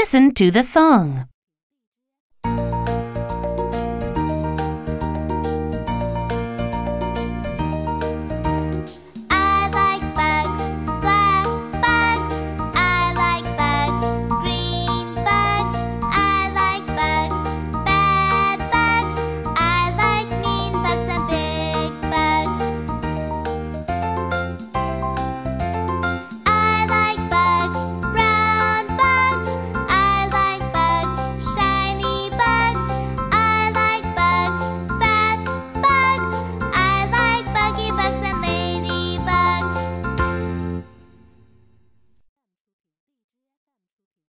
listen to the song.